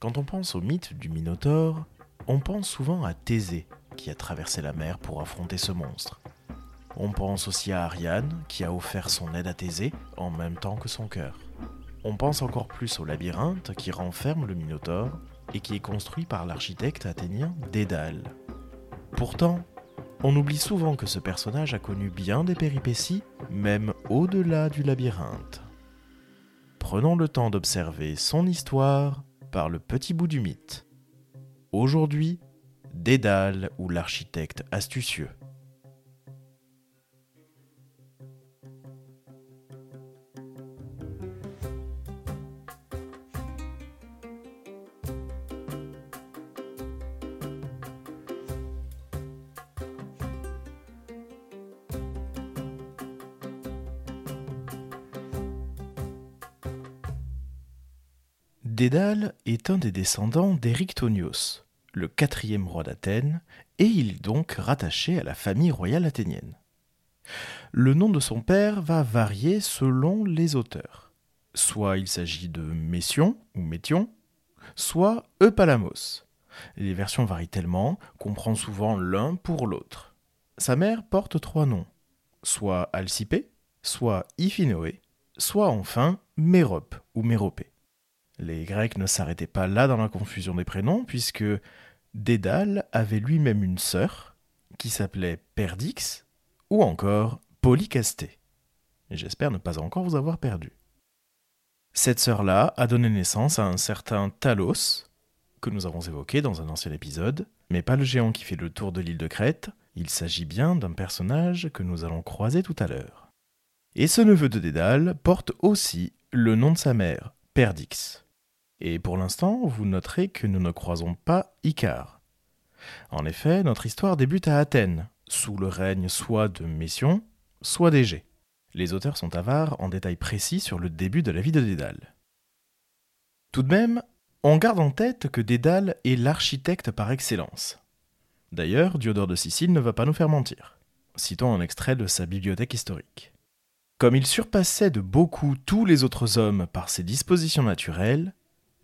Quand on pense au mythe du Minotaure, on pense souvent à Thésée, qui a traversé la mer pour affronter ce monstre. On pense aussi à Ariane, qui a offert son aide à Thésée en même temps que son cœur. On pense encore plus au labyrinthe qui renferme le Minotaure et qui est construit par l'architecte athénien Dédale. Pourtant, on oublie souvent que ce personnage a connu bien des péripéties, même au-delà du labyrinthe. Prenons le temps d'observer son histoire par le petit bout du mythe. Aujourd'hui, Dédale ou l'architecte astucieux. Dédale est un des descendants d'Érictonios, le quatrième roi d'Athènes, et il est donc rattaché à la famille royale athénienne. Le nom de son père va varier selon les auteurs. Soit il s'agit de Mession ou Métion, soit Eupalamos. Les versions varient tellement qu'on prend souvent l'un pour l'autre. Sa mère porte trois noms, soit Alcipé, soit Iphinoé, soit enfin Mérope ou Méropée. Les Grecs ne s'arrêtaient pas là dans la confusion des prénoms, puisque Dédale avait lui-même une sœur qui s'appelait Perdix ou encore Polycastée. J'espère ne pas encore vous avoir perdu. Cette sœur-là a donné naissance à un certain Talos, que nous avons évoqué dans un ancien épisode, mais pas le géant qui fait le tour de l'île de Crète, il s'agit bien d'un personnage que nous allons croiser tout à l'heure. Et ce neveu de Dédale porte aussi le nom de sa mère, Perdix. Et pour l'instant, vous noterez que nous ne croisons pas Icare. En effet, notre histoire débute à Athènes, sous le règne soit de Mession, soit d'Égée. Les auteurs sont avares en détails précis sur le début de la vie de Dédale. Tout de même, on garde en tête que Dédale est l'architecte par excellence. D'ailleurs, Diodore de Sicile ne va pas nous faire mentir. Citons un extrait de sa bibliothèque historique. Comme il surpassait de beaucoup tous les autres hommes par ses dispositions naturelles,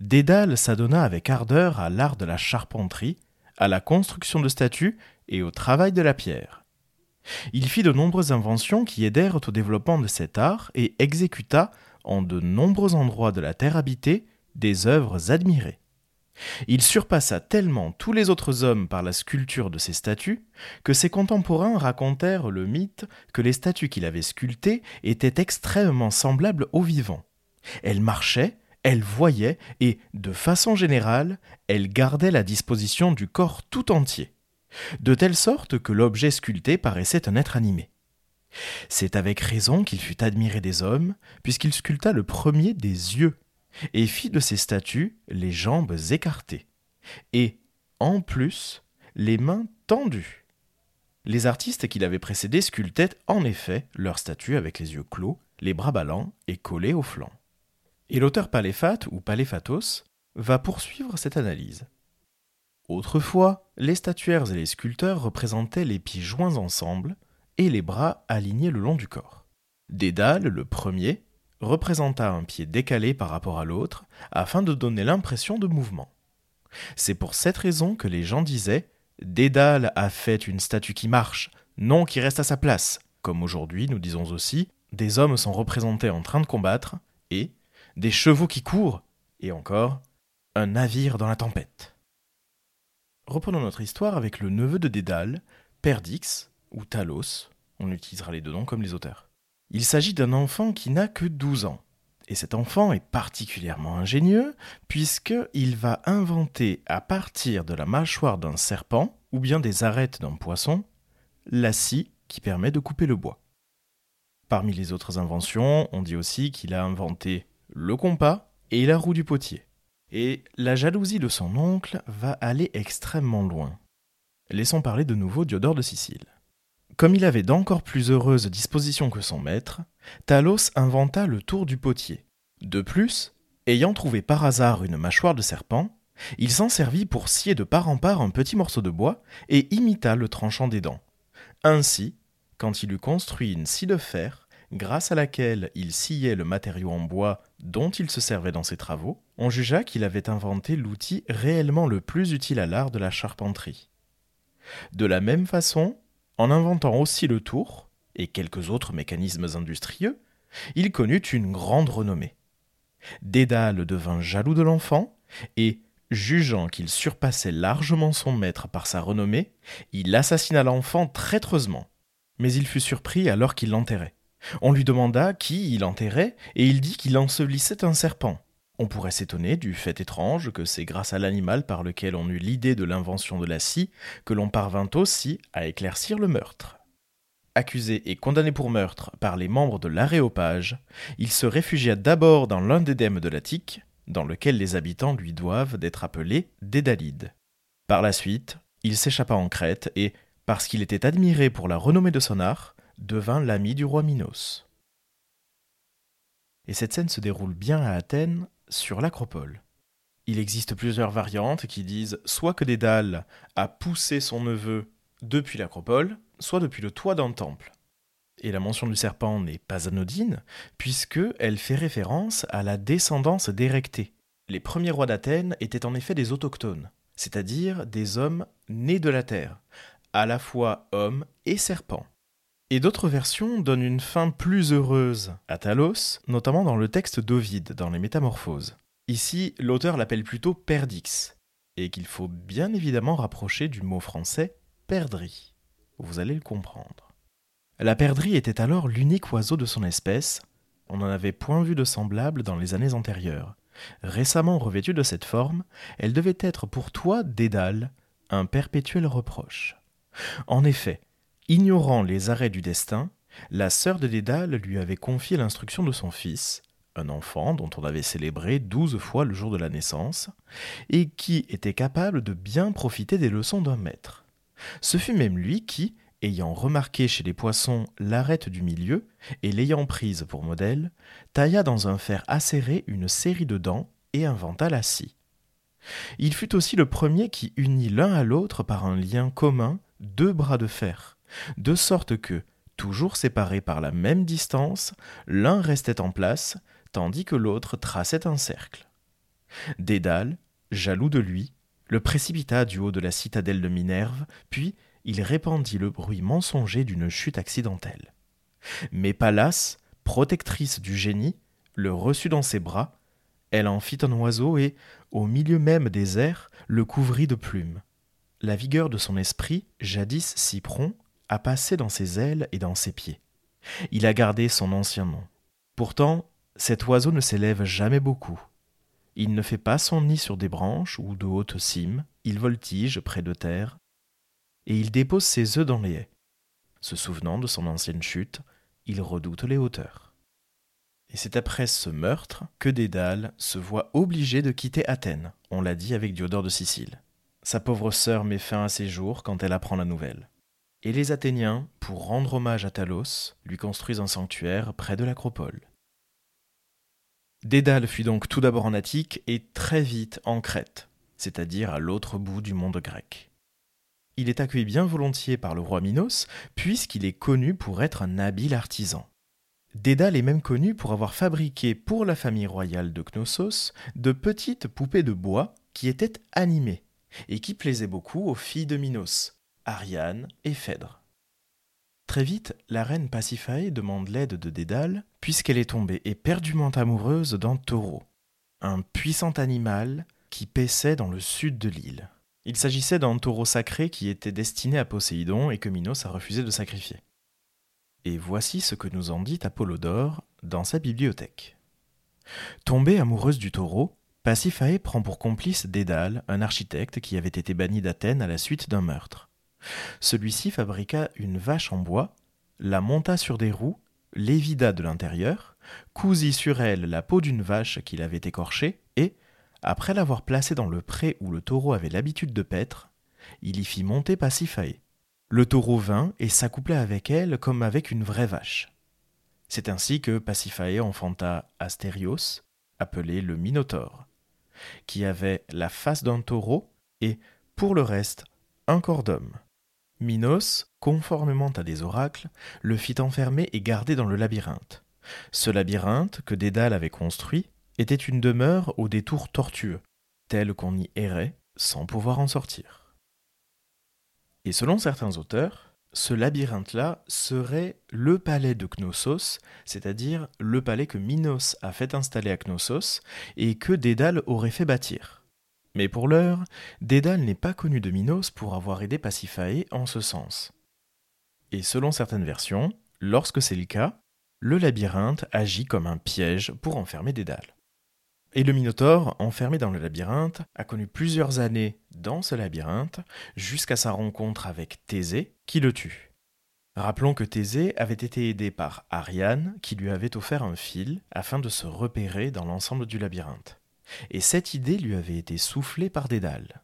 Dédale s'adonna avec ardeur à l'art de la charpenterie, à la construction de statues et au travail de la pierre. Il fit de nombreuses inventions qui aidèrent au développement de cet art et exécuta, en de nombreux endroits de la terre habitée, des œuvres admirées. Il surpassa tellement tous les autres hommes par la sculpture de ses statues que ses contemporains racontèrent le mythe que les statues qu'il avait sculptées étaient extrêmement semblables aux vivants. Elles marchaient, elle voyait et, de façon générale, elle gardait la disposition du corps tout entier, de telle sorte que l'objet sculpté paraissait un être animé. C'est avec raison qu'il fut admiré des hommes, puisqu'il sculpta le premier des yeux, et fit de ses statues les jambes écartées, et, en plus, les mains tendues. Les artistes qui l'avaient précédé sculptaient en effet leurs statues avec les yeux clos, les bras ballants et collés aux flancs. Et l'auteur Paléphate ou Paléphatos va poursuivre cette analyse. Autrefois, les statuaires et les sculpteurs représentaient les pieds joints ensemble et les bras alignés le long du corps. Dédale, le premier, représenta un pied décalé par rapport à l'autre afin de donner l'impression de mouvement. C'est pour cette raison que les gens disaient Dédale a fait une statue qui marche, non qui reste à sa place. Comme aujourd'hui, nous disons aussi des hommes sont représentés en train de combattre et des chevaux qui courent, et encore, un navire dans la tempête. Reprenons notre histoire avec le neveu de Dédale, Perdix, ou Talos, on utilisera les deux noms comme les auteurs. Il s'agit d'un enfant qui n'a que 12 ans. Et cet enfant est particulièrement ingénieux puisqu'il va inventer à partir de la mâchoire d'un serpent ou bien des arêtes d'un poisson la scie qui permet de couper le bois. Parmi les autres inventions, on dit aussi qu'il a inventé le compas et la roue du potier. Et la jalousie de son oncle va aller extrêmement loin. Laissons parler de nouveau Diodore de Sicile. Comme il avait d'encore plus heureuses dispositions que son maître, Talos inventa le tour du potier. De plus, ayant trouvé par hasard une mâchoire de serpent, il s'en servit pour scier de part en part un petit morceau de bois et imita le tranchant des dents. Ainsi, quand il eut construit une scie de fer, grâce à laquelle il sciait le matériau en bois dont il se servait dans ses travaux, on jugea qu'il avait inventé l'outil réellement le plus utile à l'art de la charpenterie. De la même façon, en inventant aussi le tour, et quelques autres mécanismes industrieux, il connut une grande renommée. Dédale devint jaloux de l'enfant, et, jugeant qu'il surpassait largement son maître par sa renommée, il assassina l'enfant traîtreusement. Mais il fut surpris alors qu'il l'enterrait. On lui demanda qui il enterrait, et il dit qu'il ensevelissait un serpent. On pourrait s'étonner du fait étrange que c'est grâce à l'animal par lequel on eut l'idée de l'invention de la scie que l'on parvint aussi à éclaircir le meurtre. Accusé et condamné pour meurtre par les membres de l'Aréopage, il se réfugia d'abord dans l'un des dèmes de l'Attique, dans lequel les habitants lui doivent d'être appelés Dédalides. Par la suite, il s'échappa en Crète et, parce qu'il était admiré pour la renommée de son art, devint l'ami du roi Minos. Et cette scène se déroule bien à Athènes, sur l'Acropole. Il existe plusieurs variantes qui disent soit que Dédale a poussé son neveu depuis l'Acropole, soit depuis le toit d'un temple. Et la mention du serpent n'est pas anodine, puisque elle fait référence à la descendance d'Érectée. Les premiers rois d'Athènes étaient en effet des autochtones, c'est-à-dire des hommes nés de la terre, à la fois hommes et serpents. Et d'autres versions donnent une fin plus heureuse à Talos, notamment dans le texte d'Ovide, dans les Métamorphoses. Ici, l'auteur l'appelle plutôt Perdix, et qu'il faut bien évidemment rapprocher du mot français perdrix. Vous allez le comprendre. La perdrix était alors l'unique oiseau de son espèce. On n'en avait point vu de semblable dans les années antérieures. Récemment revêtue de cette forme, elle devait être pour toi, Dédale, un perpétuel reproche. En effet, ignorant les arrêts du destin, la sœur de Dédale lui avait confié l'instruction de son fils, un enfant dont on avait célébré douze fois le jour de la naissance, et qui était capable de bien profiter des leçons d'un maître. Ce fut même lui qui, ayant remarqué chez les poissons l'arête du milieu, et l'ayant prise pour modèle, tailla dans un fer acéré une série de dents et inventa la scie. Il fut aussi le premier qui unit l'un à l'autre par un lien commun deux bras de fer, de sorte que, toujours séparés par la même distance, l'un restait en place, tandis que l'autre traçait un cercle. Dédale, jaloux de lui, le précipita du haut de la citadelle de Minerve, puis il répandit le bruit mensonger d'une chute accidentelle. Mais Pallas, protectrice du génie, le reçut dans ses bras, elle en fit un oiseau et, au milieu même des airs, le couvrit de plumes. La vigueur de son esprit, jadis si a passé dans ses ailes et dans ses pieds. Il a gardé son ancien nom. Pourtant, cet oiseau ne s'élève jamais beaucoup. Il ne fait pas son nid sur des branches ou de hautes cimes, il voltige près de terre, et il dépose ses œufs dans les haies. Se souvenant de son ancienne chute, il redoute les hauteurs. Et c'est après ce meurtre que Dédale se voit obligé de quitter Athènes, on l'a dit avec Diodore de Sicile. Sa pauvre sœur met fin à ses jours quand elle apprend la nouvelle. Et les Athéniens, pour rendre hommage à Talos, lui construisent un sanctuaire près de l'acropole. Dédale fut donc tout d'abord en Attique et très vite en Crète, c'est-à-dire à, l'autre bout du monde grec. Il est accueilli bien volontiers par le roi Minos, puisqu'il est connu pour être un habile artisan. Dédale est même connu pour avoir fabriqué pour la famille royale de Knossos de petites poupées de bois qui étaient animées et qui plaisaient beaucoup aux filles de Minos, Ariane et Phèdre. Très vite, la reine Pasiphae demande l'aide de Dédale, puisqu'elle est tombée éperdument amoureuse d'un taureau, un puissant animal qui paissait dans le sud de l'île. Il s'agissait d'un taureau sacré qui était destiné à Poséidon et que Minos a refusé de sacrifier. Et voici ce que nous en dit Apollodore dans sa bibliothèque. Tombée amoureuse du taureau, Pasiphae prend pour complice Dédale, un architecte qui avait été banni d'Athènes à la suite d'un meurtre. Celui-ci fabriqua une vache en bois, la monta sur des roues, l'évida de l'intérieur, cousit sur elle la peau d'une vache qu'il avait écorchée, et, après l'avoir placée dans le pré où le taureau avait l'habitude de paître, il y fit monter Pasiphae. Le taureau vint et s'accoupla avec elle comme avec une vraie vache. C'est ainsi que Pasiphae enfanta Astérios, appelé le Minotaure, qui avait la face d'un taureau et, pour le reste, un corps d'homme. Minos, conformément à des oracles, le fit enfermer et garder dans le labyrinthe. Ce labyrinthe, que Dédale avait construit, était une demeure au détour tortueux, telle qu'on y errait sans pouvoir en sortir. Et selon certains auteurs, ce labyrinthe-là serait le palais de Knossos, c'est-à-dire le palais que Minos a fait installer à Knossos et que Dédale aurait fait bâtir. Mais pour l'heure, Dédale n'est pas connu de Minos pour avoir aidé Pasiphae en ce sens. Et selon certaines versions, lorsque c'est le cas, le labyrinthe agit comme un piège pour enfermer Dédale. Et le Minotaure, enfermé dans le labyrinthe, a connu plusieurs années dans ce labyrinthe jusqu'à sa rencontre avec Thésée qui le tue. Rappelons que Thésée avait été aidé par Ariane qui lui avait offert un fil afin de se repérer dans l'ensemble du labyrinthe. Et cette idée lui avait été soufflée par Dédale.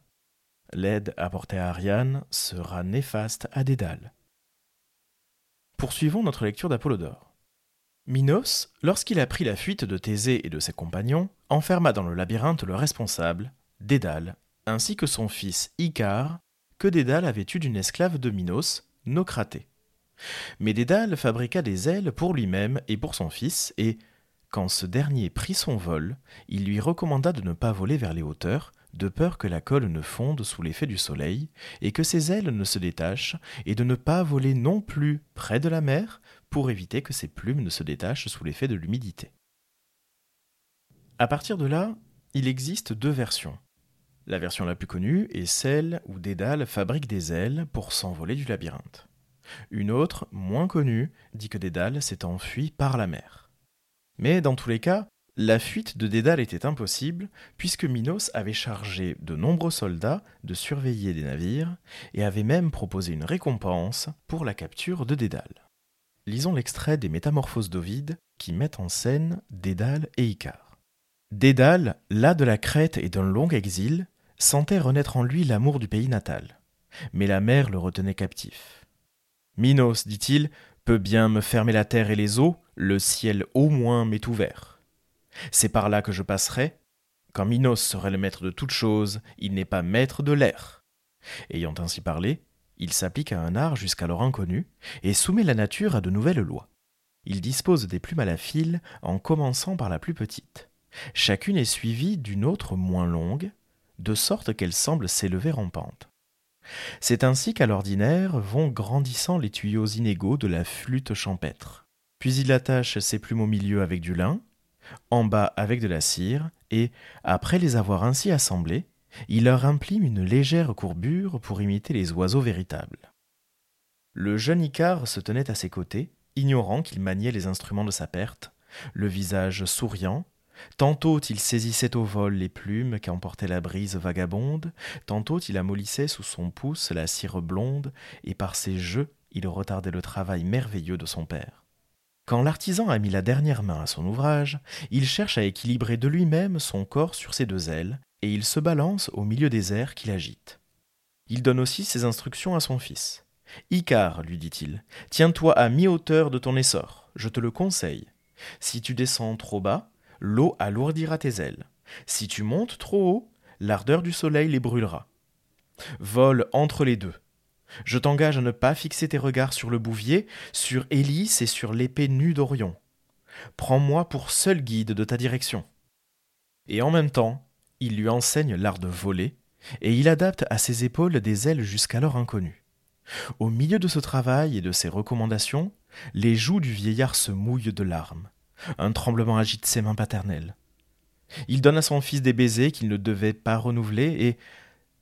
L'aide apportée à Ariane sera néfaste à Dédale. Poursuivons notre lecture d'Apollodore. Minos, lorsqu'il apprit la fuite de Thésée et de ses compagnons, enferma dans le labyrinthe le responsable, Dédale, ainsi que son fils Icare, que Dédale avait eu d'une esclave de Minos, Nocratée. Mais Dédale fabriqua des ailes pour lui-même et pour son fils, et, quand ce dernier prit son vol, il lui recommanda de ne pas voler vers les hauteurs, de peur que la colle ne fonde sous l'effet du soleil, et que ses ailes ne se détachent, et de ne pas voler non plus près de la mer, pour éviter que ses plumes ne se détachent sous l'effet de l'humidité. À partir de là, il existe deux versions. La version la plus connue est celle où Dédale fabrique des ailes pour s'envoler du labyrinthe. Une autre, moins connue, dit que Dédale s'est enfui par la mer. Mais dans tous les cas, la fuite de Dédale était impossible, puisque Minos avait chargé de nombreux soldats de surveiller des navires et avait même proposé une récompense pour la capture de Dédale. Lisons l'extrait des Métamorphoses d'Ovide qui mettent en scène Dédale et Icare. Dédale, las de la Crète et d'un long exil, sentait renaître en lui l'amour du pays natal. Mais la mer le retenait captif. Minos, dit-il, peut bien me fermer la terre et les eaux, le ciel au moins m'est ouvert. C'est par là que je passerai. Quand Minos serait le maître de toutes choses, il n'est pas maître de l'air. Ayant ainsi parlé, il s'applique à un art jusqu'alors inconnu et soumet la nature à de nouvelles lois. Il dispose des plumes à la file en commençant par la plus petite. Chacune est suivie d'une autre moins longue, de sorte qu'elle semble s'élever en. C'est ainsi qu'à l'ordinaire vont grandissant les tuyaux inégaux de la flûte champêtre. Puis il attache ses plumes au milieu avec du lin, en bas avec de la cire, et, après les avoir ainsi assemblées, il leur imprime une légère courbure pour imiter les oiseaux véritables. Le jeune Icare se tenait à ses côtés, ignorant qu'il maniait les instruments de sa perte, le visage souriant, Tantôt il saisissait au vol les plumes qu'emportait la brise vagabonde, tantôt il amollissait sous son pouce la cire blonde, et par ses jeux il retardait le travail merveilleux de son père. Quand l'artisan a mis la dernière main à son ouvrage, il cherche à équilibrer de lui-même son corps sur ses deux ailes, et il se balance au milieu des airs qu'il agite. Il donne aussi ses instructions à son fils. Icare, lui dit-il, tiens-toi à mi-hauteur de ton essor, je te le conseille. Si tu descends trop bas, l'eau alourdira tes ailes. Si tu montes trop haut, l'ardeur du soleil les brûlera. Vole entre les deux. Je t'engage à ne pas fixer tes regards sur le bouvier, sur Hélice et sur l'épée nue d'Orion. Prends-moi pour seul guide de ta direction. Et en même temps, il lui enseigne l'art de voler, et il adapte à ses épaules des ailes jusqu'alors inconnues. Au milieu de ce travail et de ces recommandations, les joues du vieillard se mouillent de larmes. Un tremblement agite ses mains paternelles. Il donne à son fils des baisers qu'il ne devait pas renouveler, et,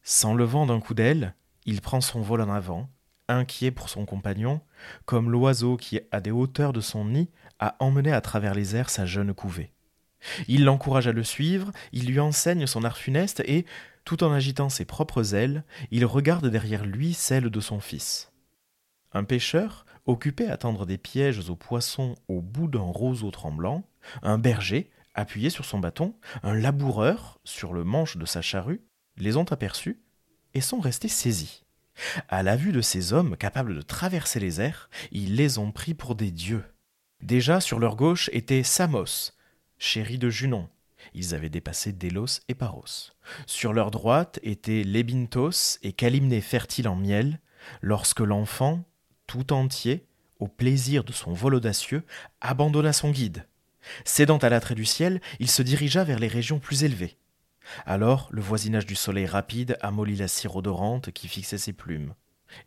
s'enlevant d'un coup d'aile, il prend son vol en avant, inquiet pour son compagnon, comme l'oiseau qui, à des hauteurs de son nid, a emmené à travers les airs sa jeune couvée. Il l'encourage à le suivre, il lui enseigne son art funeste et, tout en agitant ses propres ailes, il regarde derrière lui celles de son fils. Un pêcheur, occupé à tendre des pièges aux poissons au bout d'un roseau tremblant, un berger, appuyé sur son bâton, un laboureur, sur le manche de sa charrue, les ont aperçus et sont restés saisis. À la vue de ces hommes capables de traverser les airs, ils les ont pris pour des dieux. Déjà sur leur gauche était Samos, chéri de Junon. Ils avaient dépassé Délos et Paros. Sur leur droite étaient Lébinthos et Calimné fertile en miel, lorsque l'enfant, tout entier, au plaisir de son vol audacieux, abandonna son guide. Cédant à l'attrait du ciel, il se dirigea vers les régions plus élevées. Alors le voisinage du soleil rapide amollit la cire odorante qui fixait ses plumes.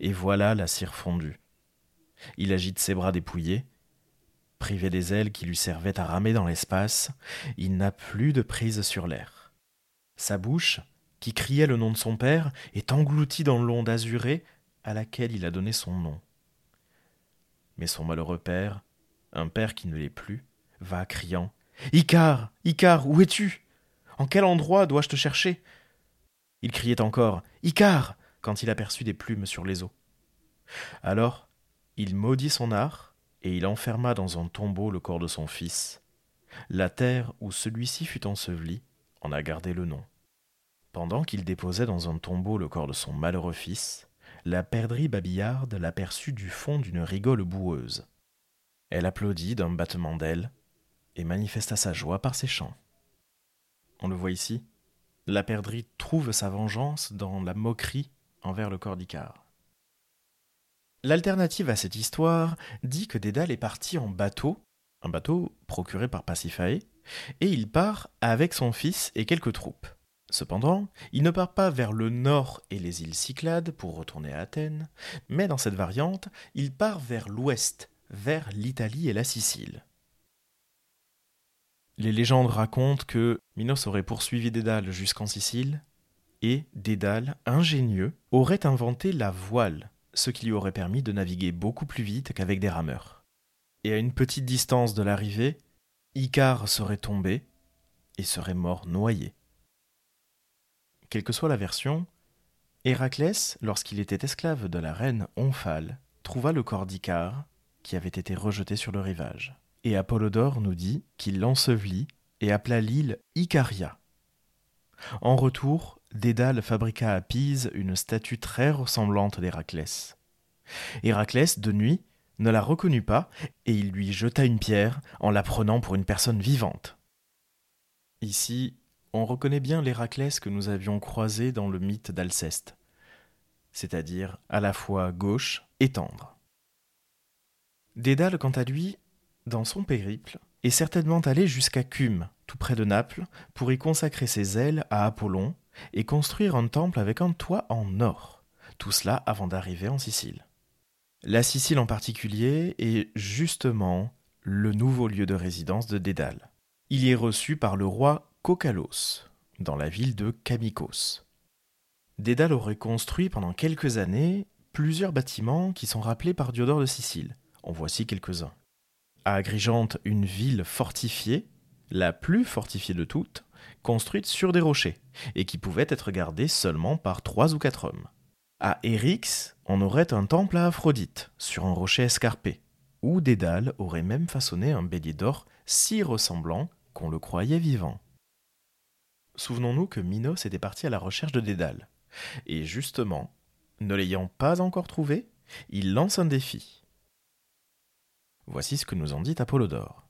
Et voilà la cire fondue. Il agite ses bras dépouillés. Privé des ailes qui lui servaient à ramer dans l'espace, il n'a plus de prise sur l'air. Sa bouche, qui criait le nom de son père, est engloutie dans l'onde azurée à laquelle il a donné son nom. Mais son malheureux père, un père qui ne l'est plus, va criant Icare, Icare, où es-tu? En quel endroit dois-je te chercher? Il criait encore Icare quand il aperçut des plumes sur les eaux. Alors, il maudit son art, et il enferma dans un tombeau le corps de son fils. La terre où celui-ci fut enseveli en a gardé le nom. Pendant qu'il déposait dans un tombeau le corps de son malheureux fils, la perdrix babillarde l'aperçut du fond d'une rigole boueuse. Elle applaudit d'un battement d'ailes et manifesta sa joie par ses chants. On le voit ici, la perdrix trouve sa vengeance dans la moquerie envers le corps d'Icare. L'alternative à cette histoire dit que Dédale est parti en bateau, un bateau procuré par Pasiphae, et il part avec son fils et quelques troupes. Cependant, il ne part pas vers le nord et les îles Cyclades pour retourner à Athènes, mais dans cette variante, il part vers l'ouest, vers l'Italie et la Sicile. Les légendes racontent que Minos aurait poursuivi Dédale jusqu'en Sicile, et Dédale, ingénieux, aurait inventé la voile, ce qui lui aurait permis de naviguer beaucoup plus vite qu'avec des rameurs. Et à une petite distance de l'arrivée, Icare serait tombé et serait mort noyé. Quelle que soit la version, Héraclès, lorsqu'il était esclave de la reine Omphale, trouva le corps d'Icare qui avait été rejeté sur le rivage. Et Apollodore nous dit qu'il l'ensevelit et appela l'île Icaria. En retour, Dédale fabriqua à Pise une statue très ressemblante d'Héraclès. Héraclès, de nuit, ne la reconnut pas et il lui jeta une pierre en la prenant pour une personne vivante. Ici, on reconnaît bien l'Héraclès que nous avions croisé dans le mythe d'Alceste, c'est-à-dire à la fois gauche et tendre. Dédale, quant à lui, dans son périple, est certainement allé jusqu'à Cume, tout près de Naples, pour y consacrer ses ailes à Apollon et construire un temple avec un toit en or, tout cela avant d'arriver en Sicile. La Sicile en particulier est justement le nouveau lieu de résidence de Dédale. Il y est reçu par le roi Cocalos, dans la ville de Camicos. Dédale aurait construit pendant quelques années plusieurs bâtiments qui sont rappelés par Diodore de Sicile. En voici quelques-uns à Agrigente une ville fortifiée, la plus fortifiée de toutes, construite sur des rochers, et qui pouvait être gardée seulement par trois ou quatre hommes. À Érix, on aurait un temple à Aphrodite, sur un rocher escarpé, où Dédale aurait même façonné un bélier d'or si ressemblant qu'on le croyait vivant. Souvenons-nous que Minos était parti à la recherche de Dédale, et justement, ne l'ayant pas encore trouvé, il lance un défi. Voici ce que nous en dit Apollodore.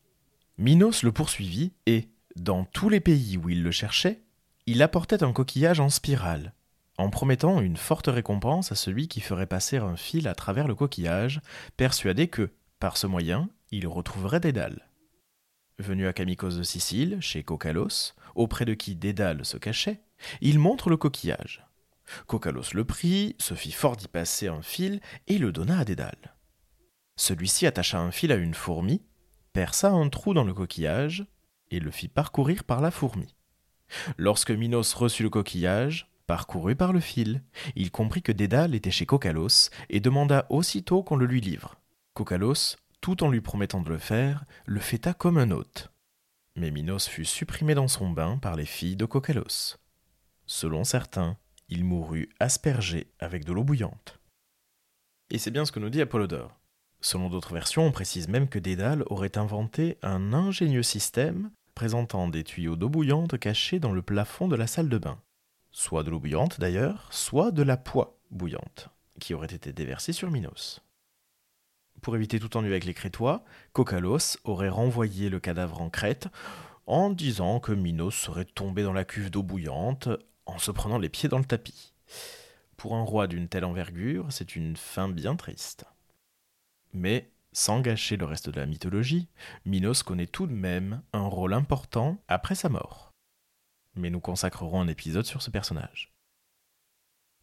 Minos le poursuivit et, dans tous les pays où il le cherchait, il apportait un coquillage en spirale, en promettant une forte récompense à celui qui ferait passer un fil à travers le coquillage, persuadé que, par ce moyen, il retrouverait Dédale. Venu à Camicos de Sicile, chez Cocalos, auprès de qui Dédale se cachait, il montre le coquillage. Cocalos le prit, se fit fort d'y passer un fil et le donna à Dédale. Celui-ci attacha un fil à une fourmi, perça un trou dans le coquillage et le fit parcourir par la fourmi. Lorsque Minos reçut le coquillage, parcouru par le fil, il comprit que Dédale était chez Cocalos et demanda aussitôt qu'on le lui livre. Cocalos, tout en lui promettant de le faire, le fêta comme un hôte. Mais Minos fut supprimé dans son bain par les filles de Cocalos. Selon certains, il mourut aspergé avec de l'eau bouillante. Et c'est bien ce que nous dit Apollodore. Selon d'autres versions, on précise même que Dédale aurait inventé un ingénieux système présentant des tuyaux d'eau bouillante cachés dans le plafond de la salle de bain. Soit de l'eau bouillante d'ailleurs, soit de la poix bouillante, qui aurait été déversée sur Minos. Pour éviter tout ennui avec les Crétois, Cocalos aurait renvoyé le cadavre en Crète en disant que Minos serait tombé dans la cuve d'eau bouillante en se prenant les pieds dans le tapis. Pour un roi d'une telle envergure, c'est une fin bien triste. Mais sans gâcher le reste de la mythologie, Minos connaît tout de même un rôle important après sa mort. Mais nous consacrerons un épisode sur ce personnage.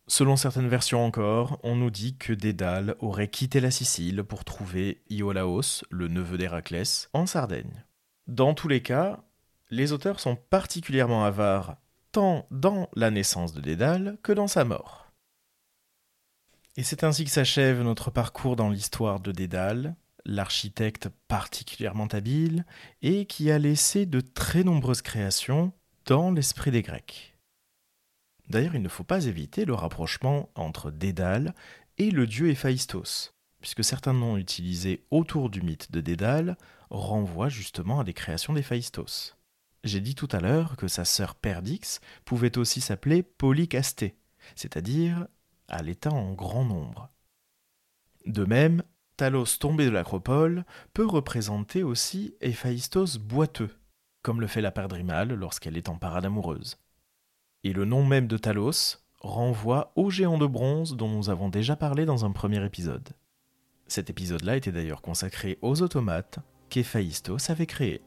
Selon certaines versions encore, on nous dit que Dédale aurait quitté la Sicile pour trouver Iolaos, le neveu d'Héraclès, en Sardaigne. Dans tous les cas, les auteurs sont particulièrement avares tant dans la naissance de Dédale que dans sa mort. Et c'est ainsi que s'achève notre parcours dans l'histoire de Dédale, l'architecte particulièrement habile et qui a laissé de très nombreuses créations dans l'esprit des Grecs. D'ailleurs, il ne faut pas éviter le rapprochement entre Dédale et le dieu Héphaïstos, puisque certains noms utilisés autour du mythe de Dédale renvoient justement à des créations d'Héphaïstos. J'ai dit tout à l'heure que sa sœur Perdix pouvait aussi s'appeler Polycasté, c'est-à-dire à l'état en grand nombre. De même, Talos tombé de l'acropole peut représenter aussi Héphaïstos boiteux, comme le fait la Perdrimale lorsqu'elle est en parade amoureuse. Et le nom même de Talos renvoie au géant de bronze dont nous avons déjà parlé dans un premier épisode. Cet épisode-là était d'ailleurs consacré aux automates qu'Héphaïstos avait créés.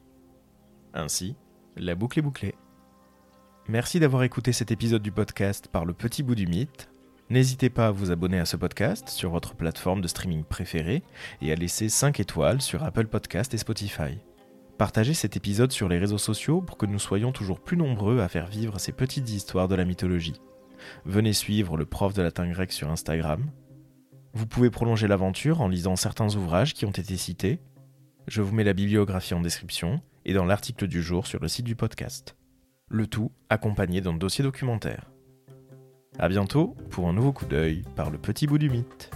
Ainsi, la boucle est bouclée. Merci d'avoir écouté cet épisode du podcast par le petit bout du mythe. N'hésitez pas à vous abonner à ce podcast sur votre plateforme de streaming préférée et à laisser 5 étoiles sur Apple Podcast et Spotify. Partagez cet épisode sur les réseaux sociaux pour que nous soyons toujours plus nombreux à faire vivre ces petites histoires de la mythologie. Venez suivre le prof de latin grec sur Instagram. Vous pouvez prolonger l'aventure en lisant certains ouvrages qui ont été cités. Je vous mets la bibliographie en description et dans l'article du jour sur le site du podcast. Le tout accompagné d'un dossier documentaire. A bientôt pour un nouveau coup d'œil par le petit bout du mythe.